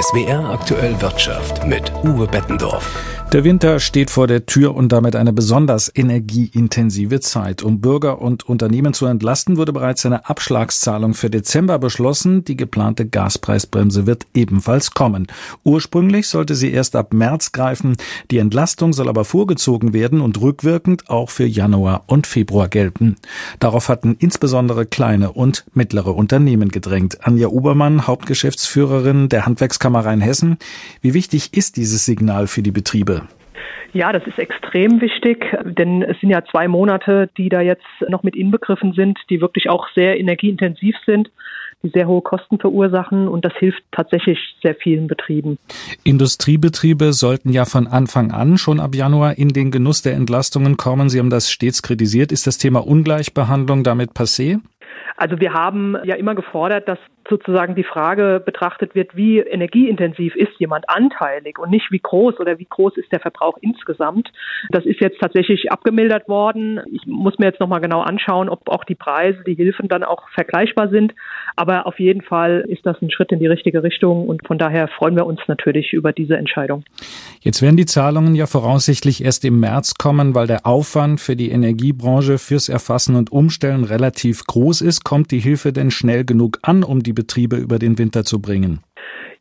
SWR aktuell Wirtschaft mit Uwe Bettendorf. Der Winter steht vor der Tür und damit eine besonders energieintensive Zeit. Um Bürger und Unternehmen zu entlasten, wurde bereits eine Abschlagszahlung für Dezember beschlossen. Die geplante Gaspreisbremse wird ebenfalls kommen. Ursprünglich sollte sie erst ab März greifen. Die Entlastung soll aber vorgezogen werden und rückwirkend auch für Januar und Februar gelten. Darauf hatten insbesondere kleine und mittlere Unternehmen gedrängt. Anja Ubermann, Hauptgeschäftsführerin der Handwerkskammer Rheinhessen. Wie wichtig ist dieses Signal für die Betriebe? Ja, das ist extrem wichtig, denn es sind ja zwei Monate, die da jetzt noch mit inbegriffen sind, die wirklich auch sehr energieintensiv sind, die sehr hohe Kosten verursachen und das hilft tatsächlich sehr vielen Betrieben. Industriebetriebe sollten ja von Anfang an schon ab Januar in den Genuss der Entlastungen kommen. Sie haben das stets kritisiert. Ist das Thema Ungleichbehandlung damit passé? Also wir haben ja immer gefordert, dass sozusagen die Frage betrachtet wird, wie energieintensiv ist jemand anteilig und nicht wie groß oder wie groß ist der Verbrauch insgesamt. Das ist jetzt tatsächlich abgemildert worden. Ich muss mir jetzt nochmal genau anschauen, ob auch die Preise, die Hilfen dann auch vergleichbar sind. Aber auf jeden Fall ist das ein Schritt in die richtige Richtung und von daher freuen wir uns natürlich über diese Entscheidung. Jetzt werden die Zahlungen ja voraussichtlich erst im März kommen, weil der Aufwand für die Energiebranche fürs Erfassen und Umstellen relativ groß ist. Kommt die Hilfe denn schnell genug an, um die Betriebe über den Winter zu bringen?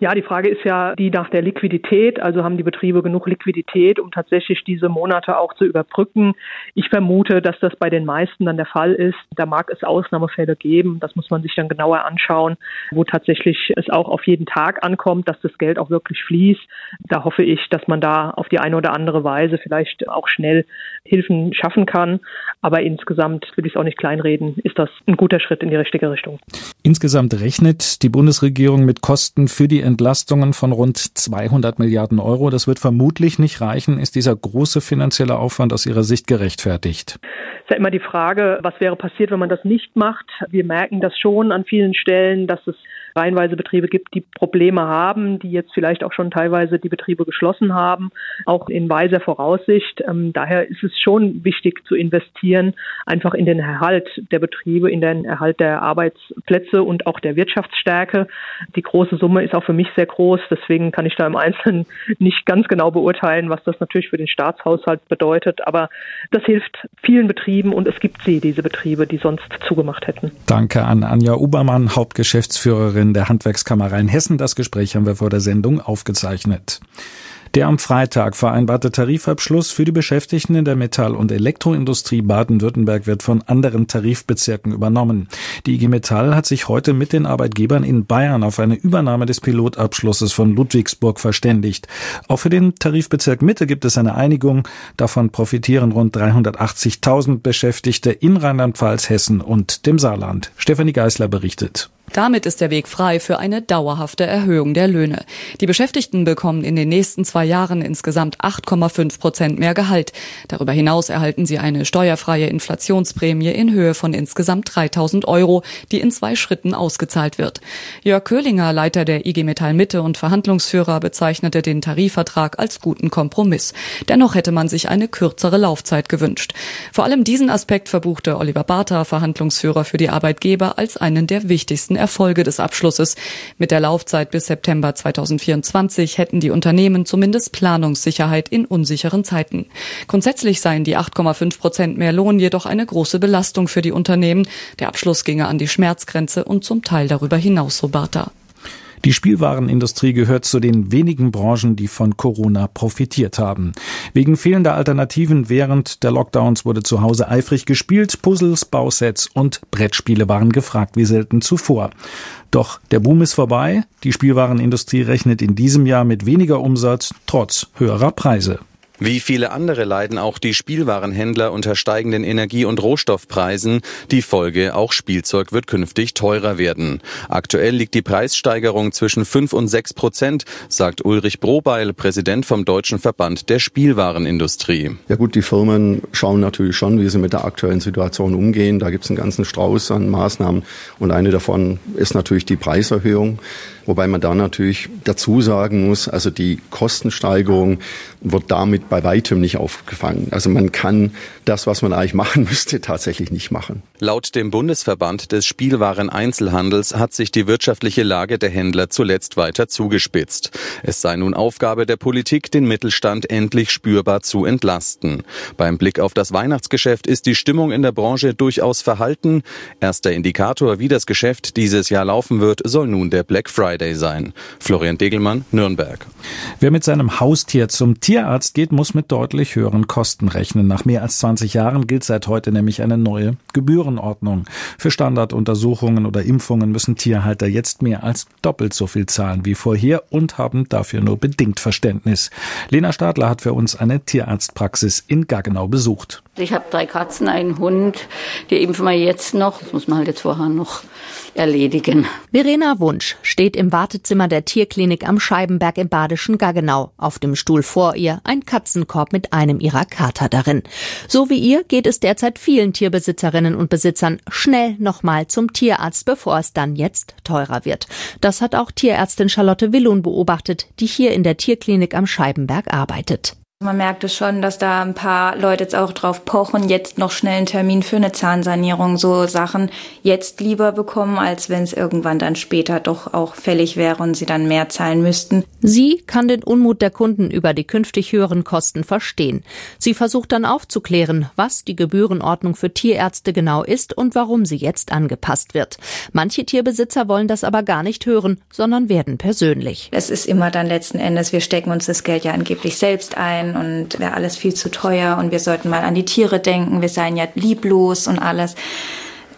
Ja, die Frage ist ja die nach der Liquidität. Also haben die Betriebe genug Liquidität, um tatsächlich diese Monate auch zu überbrücken? Ich vermute, dass das bei den meisten dann der Fall ist. Da mag es Ausnahmefälle geben. Das muss man sich dann genauer anschauen, wo tatsächlich es auch auf jeden Tag ankommt, dass das Geld auch wirklich fließt. Da hoffe ich, dass man da auf die eine oder andere Weise vielleicht auch schnell Hilfen schaffen kann. Aber insgesamt will ich es auch nicht kleinreden, ist das ein guter Schritt in die richtige Richtung. Insgesamt rechnet die Bundesregierung mit Kosten für die Entlastungen von rund 200 Milliarden Euro. Das wird vermutlich nicht reichen. Ist dieser große finanzielle Aufwand aus Ihrer Sicht gerechtfertigt? ist ja immer die Frage, was wäre passiert, wenn man das nicht macht. Wir merken das schon an vielen Stellen, dass es reihenweise Betriebe gibt, die Probleme haben, die jetzt vielleicht auch schon teilweise die Betriebe geschlossen haben, auch in weiser Voraussicht. Ähm, daher ist es schon wichtig zu investieren, einfach in den Erhalt der Betriebe, in den Erhalt der Arbeitsplätze und auch der Wirtschaftsstärke. Die große Summe ist auch für mich sehr groß, deswegen kann ich da im Einzelnen nicht ganz genau beurteilen, was das natürlich für den Staatshaushalt bedeutet. Aber das hilft vielen Betrieben und es gibt sie, diese Betriebe, die sonst zugemacht hätten. Danke an Anja Ubermann, Hauptgeschäftsführerin der Handwerkskammer Rheinhessen. Das Gespräch haben wir vor der Sendung aufgezeichnet. Der am Freitag vereinbarte Tarifabschluss für die Beschäftigten in der Metall- und Elektroindustrie Baden-Württemberg wird von anderen Tarifbezirken übernommen. Die IG Metall hat sich heute mit den Arbeitgebern in Bayern auf eine Übernahme des Pilotabschlusses von Ludwigsburg verständigt. Auch für den Tarifbezirk Mitte gibt es eine Einigung. Davon profitieren rund 380.000 Beschäftigte in Rheinland-Pfalz, Hessen und dem Saarland. Stefanie Geisler berichtet. Damit ist der Weg frei für eine dauerhafte Erhöhung der Löhne. Die Beschäftigten bekommen in den nächsten zwei Jahren insgesamt 8,5 Prozent mehr Gehalt. Darüber hinaus erhalten sie eine steuerfreie Inflationsprämie in Höhe von insgesamt 3000 Euro, die in zwei Schritten ausgezahlt wird. Jörg Köhlinger, Leiter der IG Metall Mitte und Verhandlungsführer, bezeichnete den Tarifvertrag als guten Kompromiss. Dennoch hätte man sich eine kürzere Laufzeit gewünscht. Vor allem diesen Aspekt verbuchte Oliver Bartha, Verhandlungsführer für die Arbeitgeber, als einen der wichtigsten Erfolge des Abschlusses. Mit der Laufzeit bis September 2024 hätten die Unternehmen zumindest Planungssicherheit in unsicheren Zeiten. Grundsätzlich seien die 8,5 Prozent mehr Lohn jedoch eine große Belastung für die Unternehmen. Der Abschluss ginge an die Schmerzgrenze und zum Teil darüber hinaus, so Bartha. Die Spielwarenindustrie gehört zu den wenigen Branchen, die von Corona profitiert haben. Wegen fehlender Alternativen während der Lockdowns wurde zu Hause eifrig gespielt, Puzzles, Bausets und Brettspiele waren gefragt wie selten zuvor. Doch der Boom ist vorbei, die Spielwarenindustrie rechnet in diesem Jahr mit weniger Umsatz trotz höherer Preise. Wie viele andere leiden auch die Spielwarenhändler unter steigenden Energie- und Rohstoffpreisen. Die Folge, auch Spielzeug wird künftig teurer werden. Aktuell liegt die Preissteigerung zwischen 5 und 6 Prozent, sagt Ulrich Brobeil, Präsident vom Deutschen Verband der Spielwarenindustrie. Ja gut, die Firmen schauen natürlich schon, wie sie mit der aktuellen Situation umgehen. Da gibt es einen ganzen Strauß an Maßnahmen und eine davon ist natürlich die Preiserhöhung. Wobei man da natürlich dazu sagen muss, also die Kostensteigerung wird damit bei weitem nicht aufgefangen. Also man kann das, was man eigentlich machen müsste, tatsächlich nicht machen. Laut dem Bundesverband des Spielwareneinzelhandels hat sich die wirtschaftliche Lage der Händler zuletzt weiter zugespitzt. Es sei nun Aufgabe der Politik, den Mittelstand endlich spürbar zu entlasten. Beim Blick auf das Weihnachtsgeschäft ist die Stimmung in der Branche durchaus verhalten. Erster Indikator, wie das Geschäft dieses Jahr laufen wird, soll nun der Black Friday sein. Florian Degelmann, Nürnberg. Wer mit seinem Haustier zum Tierarzt geht, muss mit deutlich höheren Kosten rechnen. Nach mehr als 20 Jahren gilt seit heute nämlich eine neue Gebührenordnung. Für Standarduntersuchungen oder Impfungen müssen Tierhalter jetzt mehr als doppelt so viel zahlen wie vorher und haben dafür nur bedingt Verständnis. Lena Stadler hat für uns eine Tierarztpraxis in Gaggenau besucht. Ich habe drei Katzen, einen Hund, die impfen wir jetzt noch. Das muss man halt jetzt vorher noch erledigen. Verena Wunsch steht im Wartezimmer der Tierklinik am Scheibenberg im badischen Gaggenau. Auf dem Stuhl vor ihr ein Katzenkorb mit einem ihrer Kater darin. So wie ihr geht es derzeit vielen Tierbesitzerinnen und Besitzern schnell nochmal zum Tierarzt, bevor es dann jetzt teurer wird. Das hat auch Tierärztin Charlotte Willun beobachtet, die hier in der Tierklinik am Scheibenberg arbeitet. Man merkt es schon, dass da ein paar Leute jetzt auch drauf pochen, jetzt noch schnell einen Termin für eine Zahnsanierung, so Sachen jetzt lieber bekommen, als wenn es irgendwann dann später doch auch fällig wäre und sie dann mehr zahlen müssten. Sie kann den Unmut der Kunden über die künftig höheren Kosten verstehen. Sie versucht dann aufzuklären, was die Gebührenordnung für Tierärzte genau ist und warum sie jetzt angepasst wird. Manche Tierbesitzer wollen das aber gar nicht hören, sondern werden persönlich. Es ist immer dann letzten Endes, wir stecken uns das Geld ja angeblich selbst ein und wäre alles viel zu teuer und wir sollten mal an die Tiere denken, wir seien ja lieblos und alles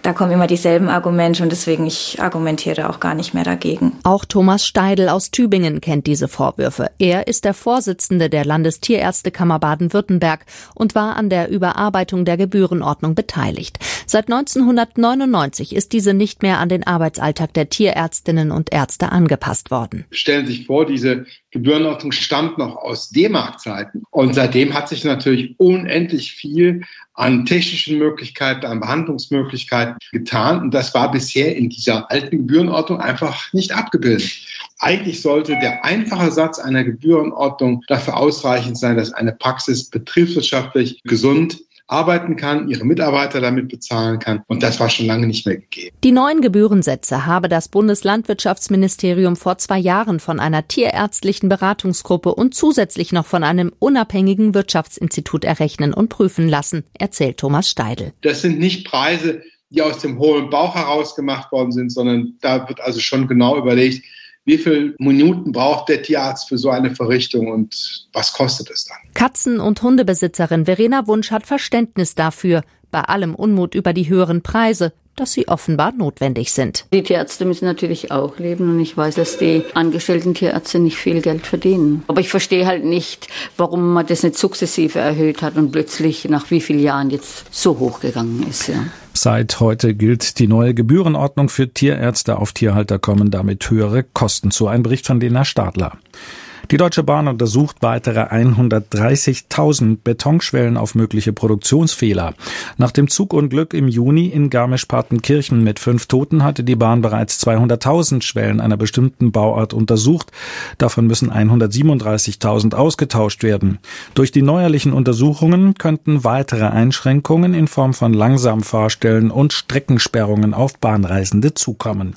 da kommen immer dieselben Argumente und deswegen ich argumentiere auch gar nicht mehr dagegen. Auch Thomas Steidel aus Tübingen kennt diese Vorwürfe. Er ist der Vorsitzende der Landestierärztekammer Baden-Württemberg und war an der Überarbeitung der Gebührenordnung beteiligt. Seit 1999 ist diese nicht mehr an den Arbeitsalltag der Tierärztinnen und Ärzte angepasst worden. Stellen Sie sich vor, diese Gebührenordnung stammt noch aus D-Mark-Zeiten. Und seitdem hat sich natürlich unendlich viel an technischen Möglichkeiten, an Behandlungsmöglichkeiten getan. Und das war bisher in dieser alten Gebührenordnung einfach nicht abgebildet. Eigentlich sollte der einfache Satz einer Gebührenordnung dafür ausreichend sein, dass eine Praxis betriebswirtschaftlich gesund arbeiten kann, ihre Mitarbeiter damit bezahlen kann. Und das war schon lange nicht mehr gegeben. Die neuen Gebührensätze habe das Bundeslandwirtschaftsministerium vor zwei Jahren von einer tierärztlichen Beratungsgruppe und zusätzlich noch von einem unabhängigen Wirtschaftsinstitut errechnen und prüfen lassen, erzählt Thomas Steidel. Das sind nicht Preise, die aus dem hohlen Bauch heraus gemacht worden sind, sondern da wird also schon genau überlegt, wie viele Minuten braucht der Tierarzt für so eine Verrichtung und was kostet es dann? Katzen- und Hundebesitzerin Verena Wunsch hat Verständnis dafür, bei allem Unmut über die höheren Preise, dass sie offenbar notwendig sind. Die Tierärzte müssen natürlich auch leben und ich weiß, dass die angestellten Tierärzte nicht viel Geld verdienen. Aber ich verstehe halt nicht, warum man das nicht sukzessive erhöht hat und plötzlich nach wie vielen Jahren jetzt so hochgegangen ist. Ja. Seit heute gilt die neue Gebührenordnung für Tierärzte. Auf Tierhalter kommen damit höhere Kosten zu. Ein Bericht von Lena Stadler. Die Deutsche Bahn untersucht weitere 130.000 Betonschwellen auf mögliche Produktionsfehler. Nach dem Zugunglück im Juni in Garmisch-Partenkirchen mit fünf Toten hatte die Bahn bereits 200.000 Schwellen einer bestimmten Bauart untersucht. Davon müssen 137.000 ausgetauscht werden. Durch die neuerlichen Untersuchungen könnten weitere Einschränkungen in Form von Langsamfahrstellen und Streckensperrungen auf Bahnreisende zukommen.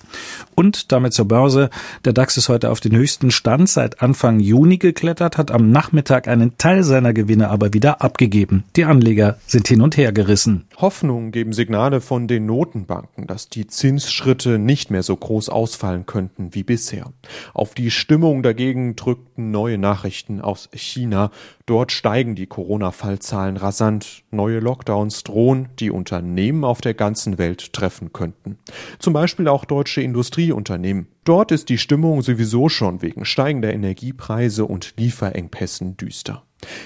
Und damit zur Börse. Der DAX ist heute auf den höchsten Stand seit Anfang Juni geklettert, hat am Nachmittag einen Teil seiner Gewinne aber wieder abgegeben. Die Anleger sind hin und her gerissen. Hoffnung geben Signale von den Notenbanken, dass die Zinsschritte nicht mehr so groß ausfallen könnten wie bisher. Auf die Stimmung dagegen drückten neue Nachrichten aus China. Dort steigen die Corona-Fallzahlen rasant. Neue Lockdowns drohen, die Unternehmen auf der ganzen Welt treffen könnten. Zum Beispiel auch deutsche Industrieunternehmen. Dort ist die Stimmung sowieso schon wegen steigender Energiepreise und Lieferengpässen düster.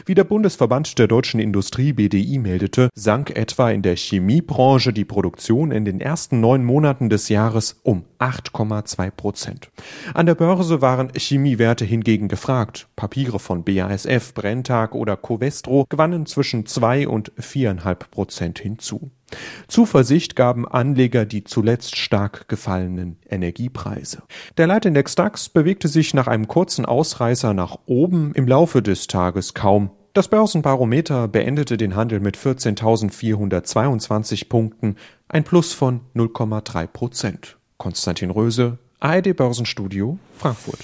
Wie der Bundesverband der deutschen Industrie BDI meldete, sank etwa in der Chemiebranche die Produktion in den ersten neun Monaten des Jahres um 8,2 Prozent. An der Börse waren Chemiewerte hingegen gefragt. Papiere von BASF, Brenntag oder Covestro gewannen zwischen zwei und viereinhalb Prozent hinzu. Zuversicht gaben Anleger die zuletzt stark gefallenen Energiepreise. Der Leitindex DAX bewegte sich nach einem kurzen Ausreißer nach oben im Laufe des Tages kaum. Das Börsenbarometer beendete den Handel mit 14.422 Punkten, ein Plus von 0,3 Prozent. Konstantin Röse, ARD Börsenstudio, Frankfurt.